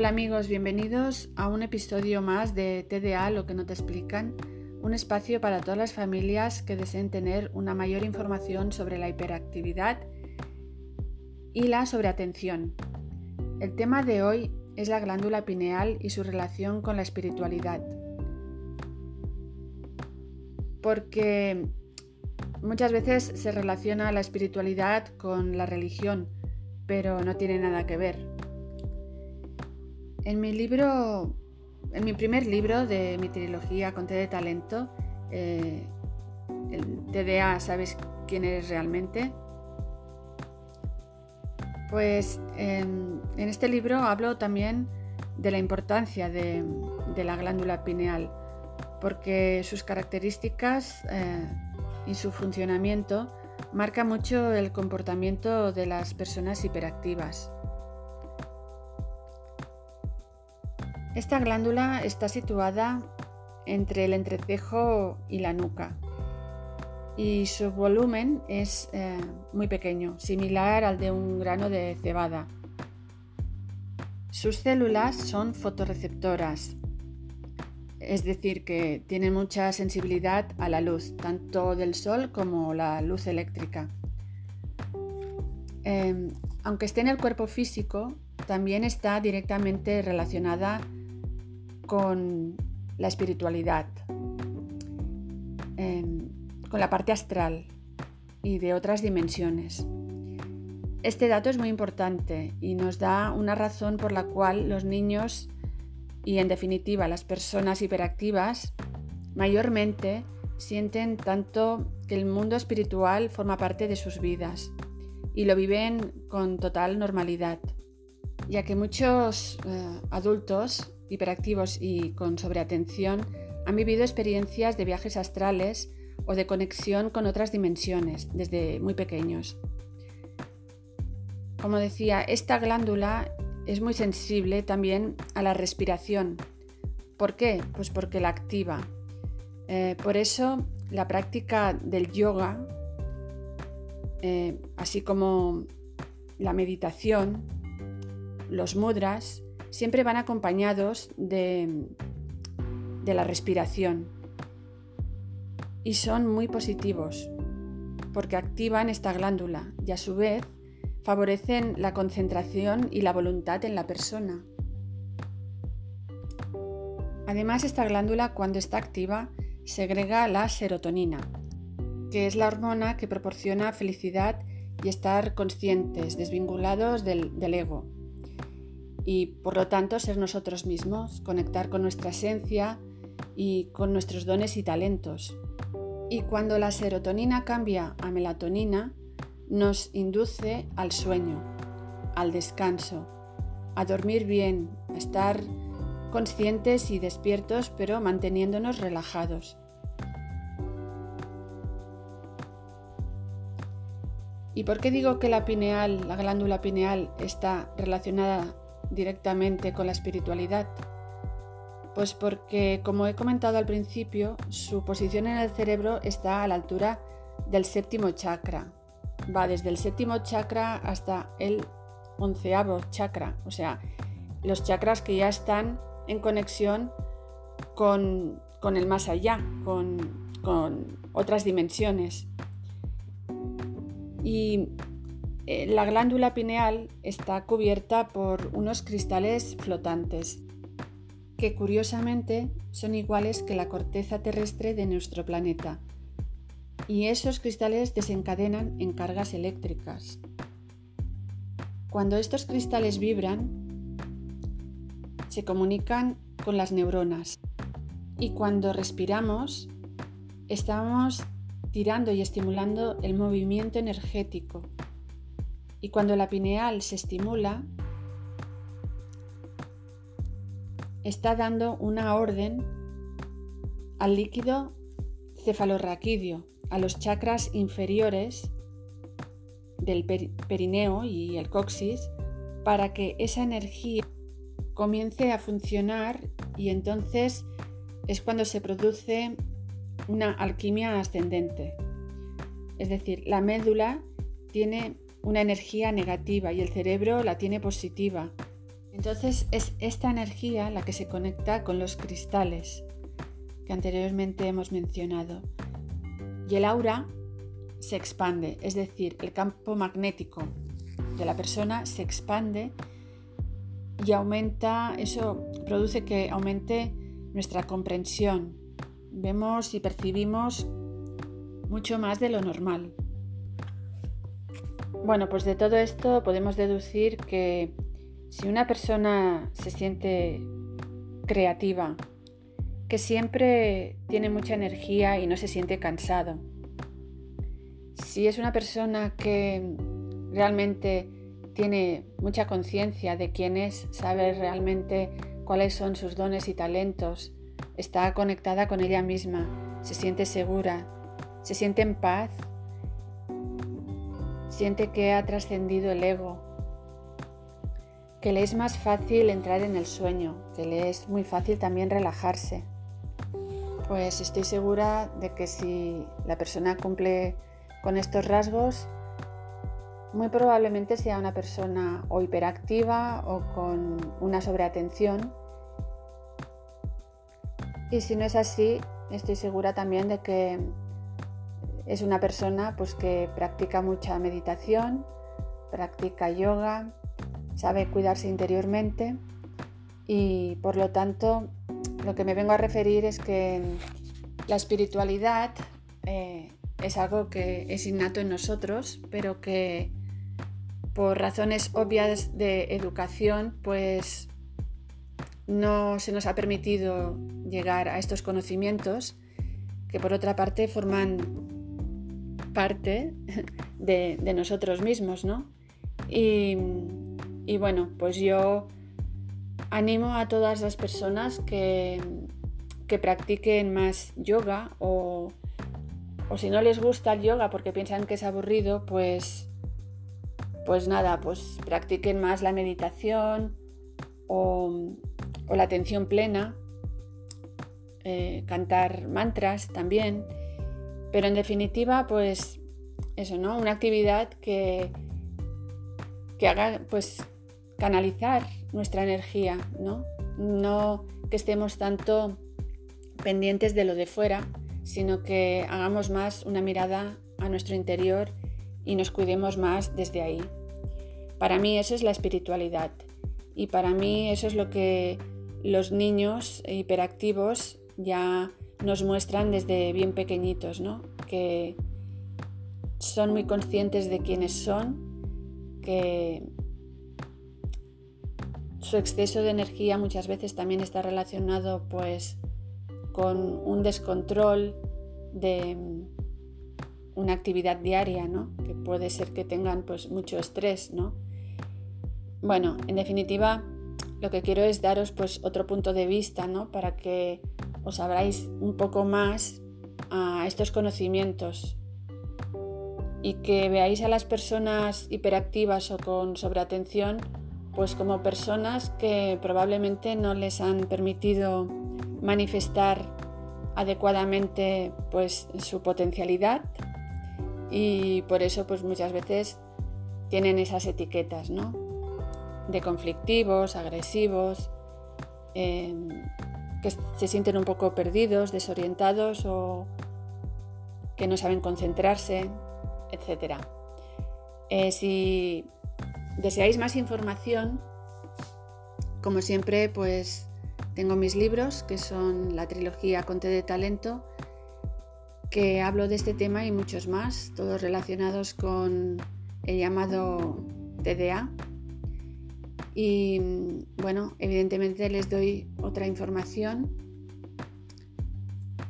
Hola amigos, bienvenidos a un episodio más de TDA, lo que no te explican, un espacio para todas las familias que deseen tener una mayor información sobre la hiperactividad y la sobreatención. El tema de hoy es la glándula pineal y su relación con la espiritualidad. Porque muchas veces se relaciona la espiritualidad con la religión, pero no tiene nada que ver. En mi libro, en mi primer libro de mi trilogía Conté de Talento, eh, el TDA, ¿sabes quién eres realmente? Pues en, este libro hablo también de la importancia de, la glándula pineal, porque sus características eh, y su funcionamiento marca mucho el comportamiento de las personas hiperactivas. Esta glándula está situada entre el entrecejo y la nuca y su volumen es eh, muy pequeño, similar al de un grano de cebada. Sus células son fotorreceptoras, es decir, que tienen mucha sensibilidad a la luz, tanto del sol como la luz eléctrica. Em, aunque esté en el cuerpo físico, también está directamente relacionada con la espiritualidad, em, con la parte astral y de otras dimensiones. Este dato es muy importante y nos da una razón por la cual los niños y en definitiva las personas hiperactivas mayormente sienten tanto que el mundo espiritual forma parte de sus vidas y lo viven con total normalidad, ya que muchos eh, adultos hiperactivos y con sobreatención han vivido experiencias de viajes astrales o de conexión con otras dimensiones desde muy pequeños. Como decía, esta glándula es muy sensible también a la respiración. ¿Por qué? Pues porque la activa. Eh, por eso la práctica del yoga, eh, así como la meditación, los mudras, siempre van acompañados de, la respiración y son muy positivos porque activan esta glándula y a su vez favorecen la concentración y la voluntad en la persona. Además, esta glándula cuando está activa segrega la serotonina, que es la hormona que proporciona felicidad y estar conscientes, desvinculados del ego y por lo tanto ser nosotros mismos, conectar con nuestra esencia y con nuestros dones y talentos. Y cuando la serotonina cambia a melatonina, nos induce al sueño, al descanso, a dormir bien, a estar conscientes y despiertos pero manteniéndonos relajados. ¿Y por qué digo que la pineal, la glándula pineal, está relacionada directamente con la espiritualidad? Pues porque, como he comentado al principio, su posición en el cerebro está a la altura del séptimo chakra. Va desde el séptimo chakra hasta el onceavo chakra, o sea, los chakras que ya están en conexión con, el más allá, con, con otras dimensiones. Y eh, la glándula pineal está cubierta por unos cristales flotantes que curiosamente son iguales que la corteza terrestre de nuestro planeta. Y esos cristales desencadenan en cargas eléctricas. Cuando estos cristales vibran, se comunican con las neuronas. Y cuando respiramos, estamos tirando y estimulando el movimiento energético y cuando la pineal se estimula, está dando una orden al líquido cefalorraquídeo, a los chakras inferiores del perineo y el coxis, para que esa energía comience a funcionar y entonces es cuando se produce una alquimia ascendente. Es decir, la médula tiene una energía negativa y el cerebro la tiene positiva. Entonces es esta energía la que se conecta con los cristales que anteriormente hemos mencionado. Y el aura se expande, es decir, el campo magnético de la persona se expande y aumenta, eso produce que aumente nuestra comprensión. Vemos y percibimos mucho más de lo normal. Bueno, pues de todo esto podemos deducir que si una persona se siente creativa, que siempre tiene mucha energía y no se siente cansado, si es una persona que realmente tiene mucha conciencia de quién es, sabe realmente cuáles son sus dones y talentos, está conectada con ella misma, se siente segura, se siente en paz, siente que ha trascendido el ego, que le es más fácil entrar en el sueño, que le es muy fácil también relajarse. Pues estoy segura de que si la persona cumple con estos rasgos, muy probablemente sea una persona o hiperactiva o con una sobreatención. Y si no es así, estoy segura también de que es una persona pues, que practica mucha meditación, practica yoga, sabe cuidarse interiormente y por lo tanto lo que me vengo a referir es que la espiritualidad eh, es algo que es innato en nosotros, pero que por razones obvias de educación, pues no se nos ha permitido llegar a estos conocimientos que por otra parte forman parte de, nosotros mismos, ¿no? Y, bueno, pues yo animo a todas las personas que, que practiquen más yoga o o si no les gusta el yoga porque piensan que es aburrido, pues, pues nada, pues practiquen más la meditación o, la atención plena, eh, cantar mantras también, pero en definitiva, pues eso, ¿no? Una actividad que, que haga, pues, canalizar nuestra energía, ¿no? No que estemos tanto pendientes de lo de fuera, sino que hagamos más una mirada a nuestro interior y nos cuidemos más desde ahí. Para mí eso es la espiritualidad y para mí eso es lo que los niños hiperactivos ya nos muestran desde bien pequeñitos, ¿no? que son muy conscientes de quiénes son, que su exceso de energía muchas veces también está relacionado pues con un descontrol de mm, una actividad diaria, ¿no? Que puede ser que tengan pues mucho estrés, ¿no? Bueno, en definitiva, lo que quiero es daros pues otro punto de vista, ¿no? Para que os abráis un poco más a estos conocimientos y que veáis a las personas hiperactivas o con sobreatención pues como personas que probablemente no les han permitido manifestar adecuadamente pues su potencialidad y por eso pues muchas veces tienen esas etiquetas ¿no? de conflictivos, agresivos, em, que se sienten un poco perdidos, desorientados o que no saben concentrarse, etc. Eh, si deseáis más información, como siempre, pues tengo mis libros, que son la trilogía Conte de Talento, que hablo de este tema y muchos más, todos relacionados con el llamado TDA. Y bueno, evidentemente les doy otra información.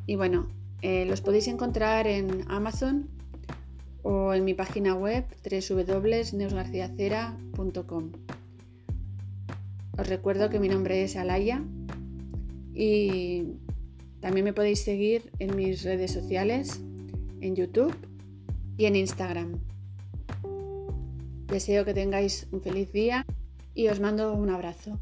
Y bueno, eh, los podéis encontrar en Amazon o en mi página web www.neusgarciacera.com. Os recuerdo que mi nombre es Alaya y también me podéis seguir en mis redes sociales, en YouTube y en Instagram. Deseo que tengáis un feliz día y os mando un abrazo.